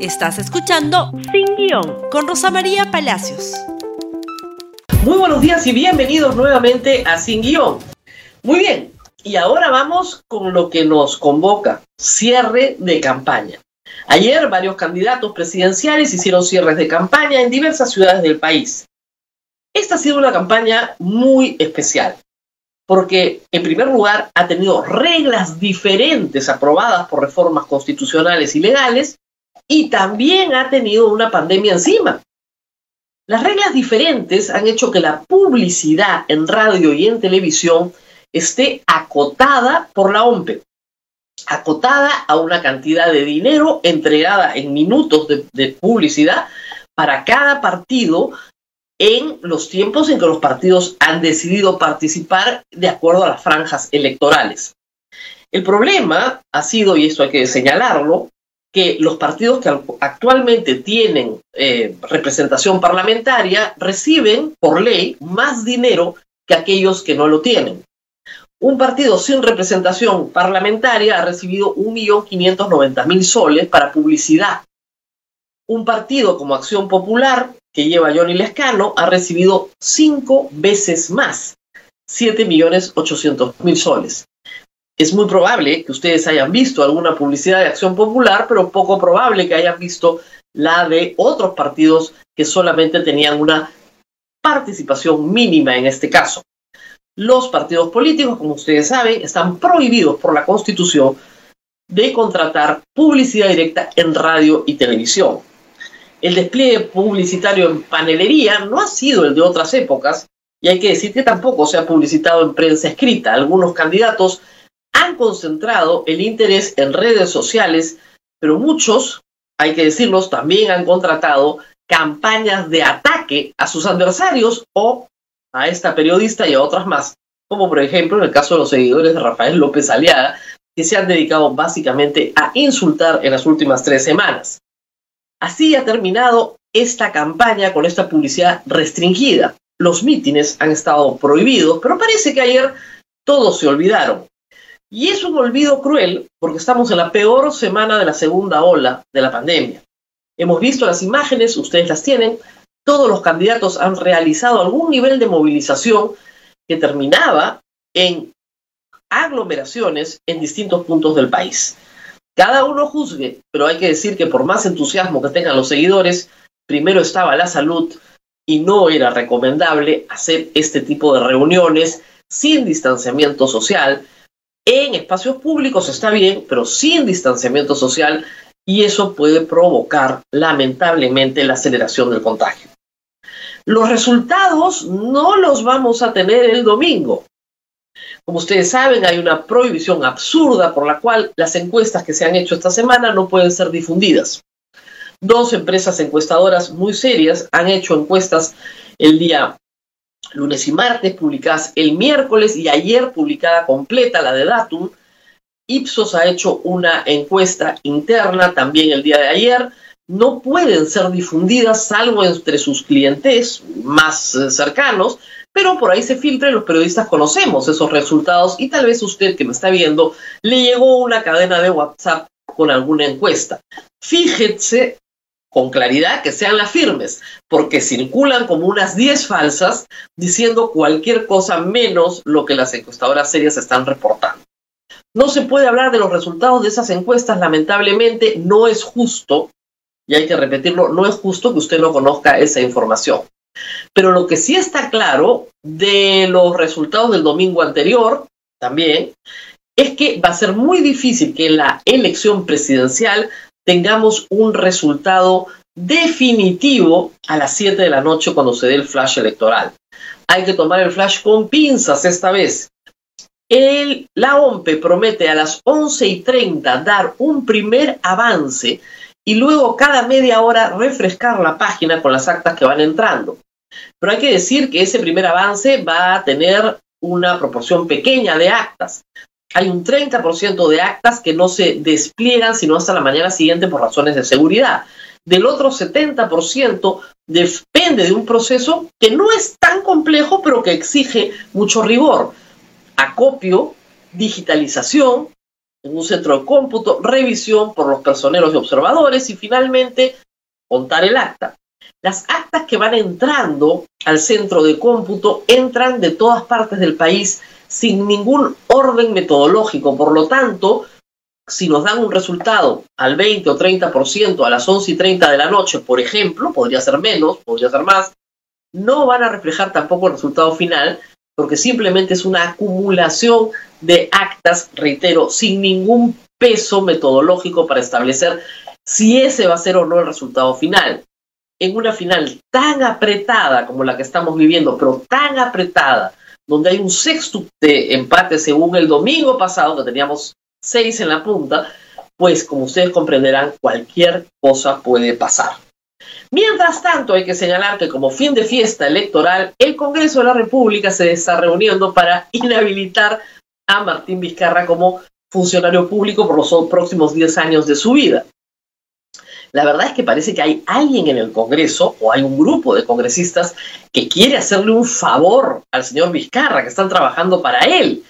Estás escuchando Sin Guión con Rosa María Palacios. Muy buenos días y bienvenidos nuevamente a Sin Guión. Muy bien, y ahora vamos con lo que nos convoca, cierre de campaña. Ayer varios candidatos presidenciales hicieron cierres de campaña en diversas ciudades del país. Esta ha sido una campaña muy especial, porque en primer lugar ha tenido reglas diferentes aprobadas por reformas constitucionales y legales y también ha tenido una pandemia encima. Las reglas diferentes han hecho que la publicidad en radio y en televisión esté acotada por la OMPE, acotada a una cantidad de dinero entregada en minutos de, de publicidad para cada partido en los tiempos en que los partidos han decidido participar de acuerdo a las franjas electorales. El problema ha sido, y esto hay que señalarlo, que los partidos que actualmente tienen eh, representación parlamentaria reciben por ley más dinero que aquellos que no lo tienen. Un partido sin representación parlamentaria ha recibido 1.590.000 soles para publicidad. Un partido como Acción Popular, que lleva Johnny Lescano, ha recibido cinco veces más, 7.800.000 soles es muy probable que ustedes hayan visto alguna publicidad de Acción Popular, pero poco probable que hayan visto la de otros partidos que solamente tenían una participación mínima en este caso. Los partidos políticos, como ustedes saben, están prohibidos por la Constitución de contratar publicidad directa en radio y televisión. El despliegue publicitario en panelería no ha sido el de otras épocas y hay que decir que tampoco se ha publicitado en prensa escrita. Algunos candidatos han concentrado el interés en redes sociales, pero muchos, hay que decirlos, también han contratado campañas de ataque a sus adversarios o a esta periodista y a otras más, como por ejemplo en el caso de los seguidores de Rafael López Aliaga, que se han dedicado básicamente a insultar en las últimas tres semanas. Así ha terminado esta campaña con esta publicidad restringida. Los mítines han estado prohibidos, pero parece que ayer todos se olvidaron. Y es un olvido cruel porque estamos en la peor semana de la segunda ola de la pandemia. Hemos visto las imágenes, ustedes las tienen, todos los candidatos han realizado algún nivel de movilización que terminaba en aglomeraciones en distintos puntos del país. Cada uno juzgue, pero hay que decir que por más entusiasmo que tengan los seguidores, primero estaba la salud y no era recomendable hacer este tipo de reuniones sin distanciamiento social, en espacios públicos está bien, pero sin distanciamiento social y eso puede provocar lamentablemente la aceleración del contagio. Los resultados no los vamos a tener el domingo. Como ustedes saben, hay una prohibición absurda por la cual las encuestas que se han hecho esta semana no pueden ser difundidas. Dos empresas encuestadoras muy serias han hecho encuestas el día lunes y martes, publicadas el miércoles y ayer publicada completa la de Datum. Ipsos ha hecho una encuesta interna también el día de ayer. No pueden ser difundidas salvo entre sus clientes más eh, cercanos, pero por ahí se filtra y los periodistas conocemos esos resultados y tal vez usted que me está viendo le llegó una cadena de WhatsApp con alguna encuesta. Fíjese con claridad que sean las firmes, porque circulan como unas 10 falsas diciendo cualquier cosa menos lo que las encuestadoras serias están reportando. No se puede hablar de los resultados de esas encuestas, lamentablemente no es justo, y hay que repetirlo, no es justo que usted no conozca esa información. Pero lo que sí está claro de los resultados del domingo anterior, también, es que va a ser muy difícil que en la elección presidencial tengamos un resultado definitivo a las 7 de la noche cuando se dé el flash electoral. Hay que tomar el flash con pinzas esta vez. El, la OMPE promete a las 11 y 30 dar un primer avance y luego cada media hora refrescar la página con las actas que van entrando. Pero hay que decir que ese primer avance va a tener una proporción pequeña de actas hay un 30% de actas que no se despliegan sino hasta la mañana siguiente por razones de seguridad. Del otro 70% depende de un proceso que no es tan complejo, pero que exige mucho rigor. Acopio, digitalización, en un centro de cómputo, revisión por los personeros y observadores y finalmente contar el acta. Las actas que van entrando al centro de cómputo entran de todas partes del país sin ningún orden metodológico. Por lo tanto, si nos dan un resultado al 20 o 30% a las 11 y 30 de la noche, por ejemplo, podría ser menos, podría ser más, no van a reflejar tampoco el resultado final, porque simplemente es una acumulación de actas, reitero, sin ningún peso metodológico para establecer si ese va a ser o no el resultado final. En una final tan apretada como la que estamos viviendo, pero tan apretada, donde hay un sexto de empate según el domingo pasado, que teníamos seis en la punta, pues como ustedes comprenderán, cualquier cosa puede pasar. Mientras tanto, hay que señalar que como fin de fiesta electoral, el Congreso de la República se está reuniendo para inhabilitar a Martín Vizcarra como funcionario público por los próximos 10 años de su vida. La verdad es que parece que hay alguien en el Congreso o hay un grupo de congresistas que quiere hacerle un favor al señor Vizcarra, que están trabajando para él.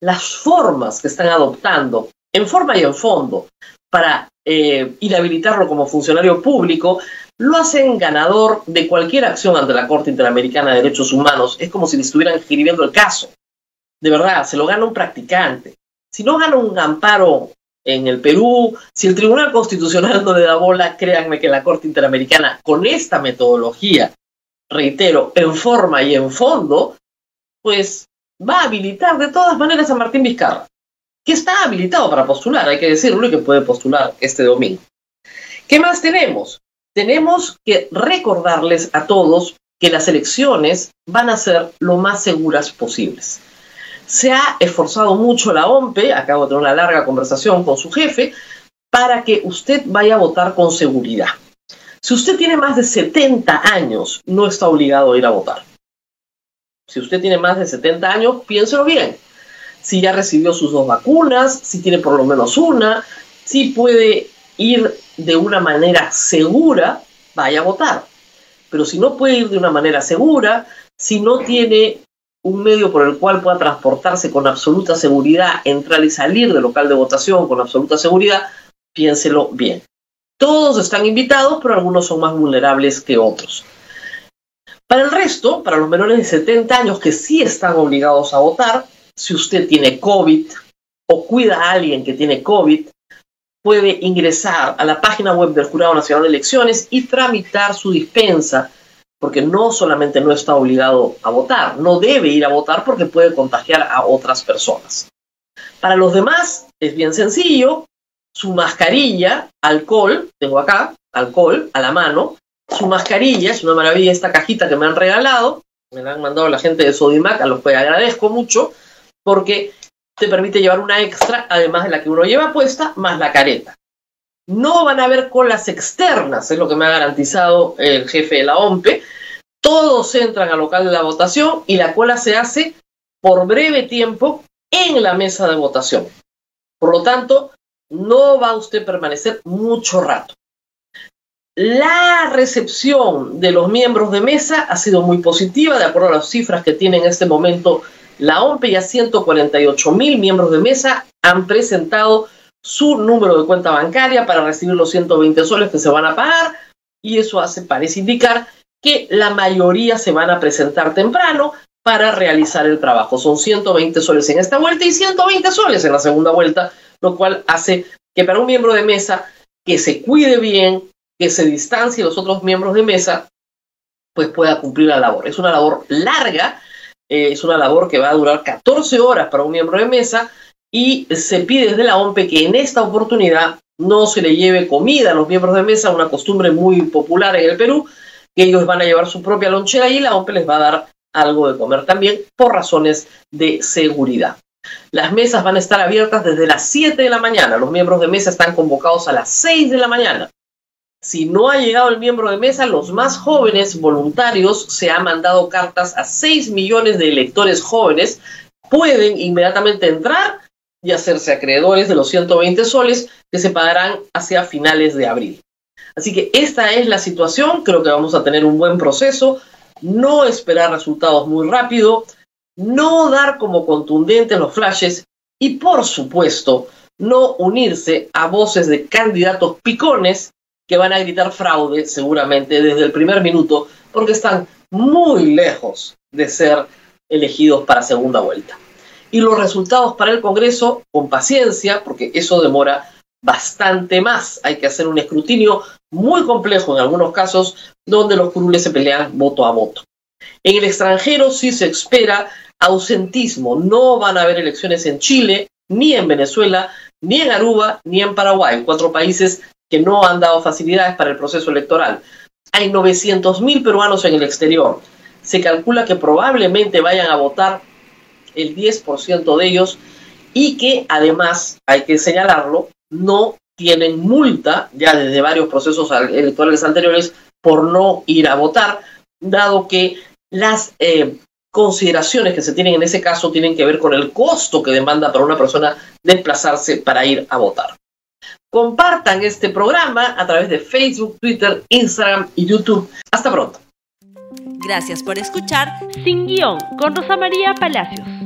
Las formas que están adoptando, en forma y en fondo, para eh, inhabilitarlo como funcionario público, lo hacen ganador de cualquier acción ante la Corte Interamericana de Derechos Humanos. Es como si le estuvieran escribiendo el caso. De verdad, se lo gana un practicante. Si no gana un amparo en el Perú, si el Tribunal Constitucional no le da bola, créanme que la Corte Interamericana, con esta metodología, reitero, en forma y en fondo, pues va a habilitar de todas maneras a Martín Vizcarra, que está habilitado para postular, hay que decirlo, y que puede postular este domingo. ¿Qué más tenemos? Tenemos que recordarles a todos que las elecciones van a ser lo más seguras posibles. Se ha esforzado mucho la OMPE, acabo de tener una larga conversación con su jefe, para que usted vaya a votar con seguridad. Si usted tiene más de 70 años, no está obligado a ir a votar. Si usted tiene más de 70 años, piénselo bien. Si ya recibió sus dos vacunas, si tiene por lo menos una, si puede ir de una manera segura, vaya a votar. Pero si no puede ir de una manera segura, si no tiene un medio por el cual pueda transportarse con absoluta seguridad, entrar y salir del local de votación con absoluta seguridad, piénselo bien. Todos están invitados, pero algunos son más vulnerables que otros. Para el resto, para los menores de 70 años que sí están obligados a votar, si usted tiene COVID o cuida a alguien que tiene COVID, puede ingresar a la página web del Jurado Nacional de Elecciones y tramitar su dispensa porque no solamente no está obligado a votar, no debe ir a votar porque puede contagiar a otras personas. Para los demás es bien sencillo, su mascarilla, alcohol, tengo acá, alcohol a la mano, su mascarilla, es una maravilla esta cajita que me han regalado, me la han mandado la gente de Sodimac, a los que agradezco mucho, porque te permite llevar una extra, además de la que uno lleva puesta, más la careta. No van a haber colas externas, es lo que me ha garantizado el jefe de la OMPE. Todos entran al local de la votación y la cola se hace por breve tiempo en la mesa de votación. Por lo tanto, no va a usted permanecer mucho rato. La recepción de los miembros de mesa ha sido muy positiva, de acuerdo a las cifras que tiene en este momento la OMPE, ya 148 mil miembros de mesa han presentado su número de cuenta bancaria para recibir los 120 soles que se van a pagar y eso hace, parece indicar que la mayoría se van a presentar temprano para realizar el trabajo. Son 120 soles en esta vuelta y 120 soles en la segunda vuelta, lo cual hace que para un miembro de mesa que se cuide bien, que se distancie de los otros miembros de mesa, pues pueda cumplir la labor. Es una labor larga, eh, es una labor que va a durar 14 horas para un miembro de mesa, y se pide desde la OMPE que en esta oportunidad no se le lleve comida a los miembros de mesa, una costumbre muy popular en el Perú, que ellos van a llevar su propia lonchera y la OMPE les va a dar algo de comer también por razones de seguridad. Las mesas van a estar abiertas desde las 7 de la mañana. Los miembros de mesa están convocados a las 6 de la mañana. Si no ha llegado el miembro de mesa, los más jóvenes voluntarios, se han mandado cartas a 6 millones de electores jóvenes, pueden inmediatamente entrar y hacerse acreedores de los 120 soles que se pagarán hacia finales de abril. Así que esta es la situación, creo que vamos a tener un buen proceso, no esperar resultados muy rápido, no dar como contundentes los flashes y por supuesto no unirse a voces de candidatos picones que van a gritar fraude seguramente desde el primer minuto porque están muy lejos de ser elegidos para segunda vuelta. Y los resultados para el Congreso, con paciencia, porque eso demora bastante más. Hay que hacer un escrutinio muy complejo en algunos casos donde los curules se pelean voto a voto. En el extranjero sí se espera ausentismo. No van a haber elecciones en Chile, ni en Venezuela, ni en Aruba, ni en Paraguay, cuatro países que no han dado facilidades para el proceso electoral. Hay 900.000 peruanos en el exterior. Se calcula que probablemente vayan a votar el 10% de ellos y que además, hay que señalarlo, no tienen multa ya desde varios procesos electorales anteriores por no ir a votar, dado que las eh, consideraciones que se tienen en ese caso tienen que ver con el costo que demanda para una persona desplazarse para ir a votar. Compartan este programa a través de Facebook, Twitter, Instagram y YouTube. Hasta pronto. Gracias por escuchar Sin Guión con Rosa María Palacios.